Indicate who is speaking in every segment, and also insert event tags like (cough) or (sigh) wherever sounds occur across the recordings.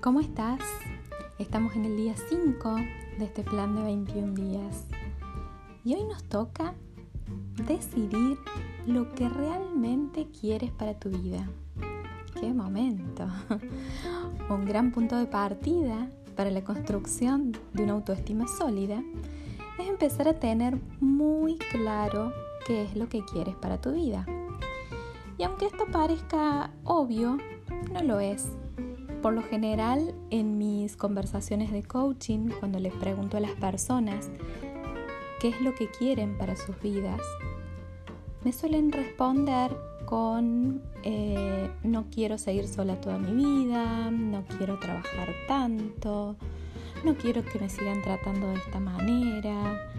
Speaker 1: ¿Cómo estás? Estamos en el día 5 de este plan de 21 días y hoy nos toca decidir lo que realmente quieres para tu vida. ¡Qué momento! (laughs) Un gran punto de partida para la construcción de una autoestima sólida es empezar a tener muy claro qué es lo que quieres para tu vida. Y aunque esto parezca obvio, no lo es. Por lo general, en mis conversaciones de coaching, cuando les pregunto a las personas qué es lo que quieren para sus vidas, me suelen responder con eh, no quiero seguir sola toda mi vida, no quiero trabajar tanto, no quiero que me sigan tratando de esta manera,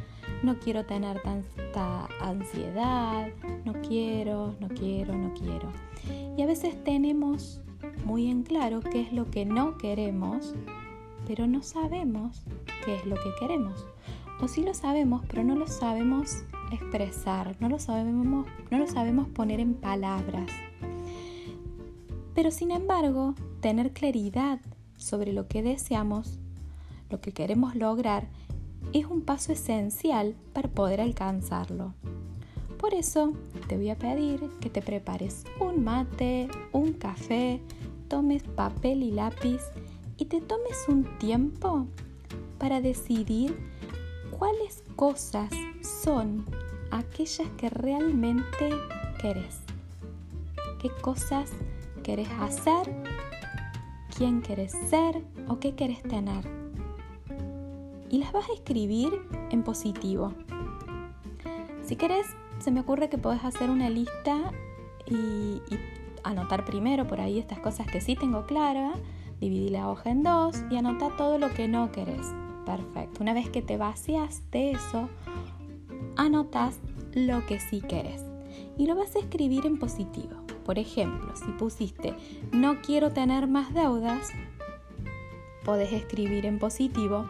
Speaker 1: no quiero tener tanta ansiedad, no quiero, no quiero, no quiero. Y a veces tenemos muy en claro qué es lo que no queremos, pero no sabemos qué es lo que queremos. O sí lo sabemos, pero no lo sabemos expresar, no lo sabemos, no lo sabemos poner en palabras. Pero sin embargo, tener claridad sobre lo que deseamos, lo que queremos lograr, es un paso esencial para poder alcanzarlo. Por eso te voy a pedir que te prepares un mate, un café, tomes papel y lápiz y te tomes un tiempo para decidir cuáles cosas son aquellas que realmente querés. ¿Qué cosas querés hacer? ¿Quién querés ser? ¿O qué querés tener? Y las vas a escribir en positivo. Si querés, se me ocurre que podés hacer una lista y, y anotar primero por ahí estas cosas que sí tengo clara, dividir la hoja en dos y anotar todo lo que no querés. Perfecto. Una vez que te vacías de eso, anotas lo que sí querés y lo vas a escribir en positivo. Por ejemplo, si pusiste no quiero tener más deudas, podés escribir en positivo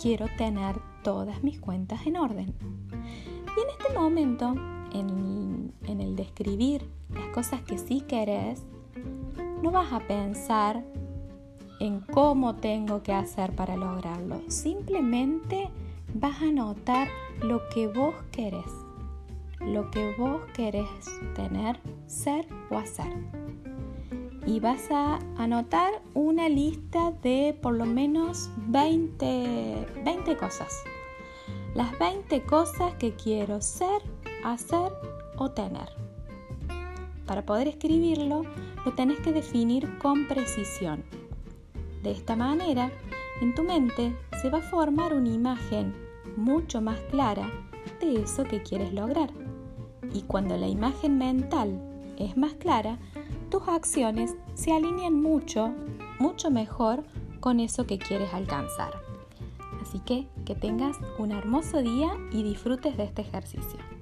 Speaker 1: quiero tener todas mis cuentas en orden. Y en este momento, en, el describir las cosas que sí querés, no vas a pensar en cómo tengo que hacer para lograrlo. Simplemente vas a notar lo que vos querés, lo que vos querés tener, ser o hacer. Y vas a anotar una lista de por lo menos 20, 20 cosas. Las 20 cosas que quiero ser, hacer o tener. Para poder escribirlo, lo tenés que definir con precisión. De esta manera, en tu mente se va a formar una imagen mucho más clara de eso que quieres lograr. Y cuando la imagen mental es más clara, tus acciones se alinean mucho, mucho mejor con eso que quieres alcanzar. Así que que tengas un hermoso día y disfrutes de este ejercicio.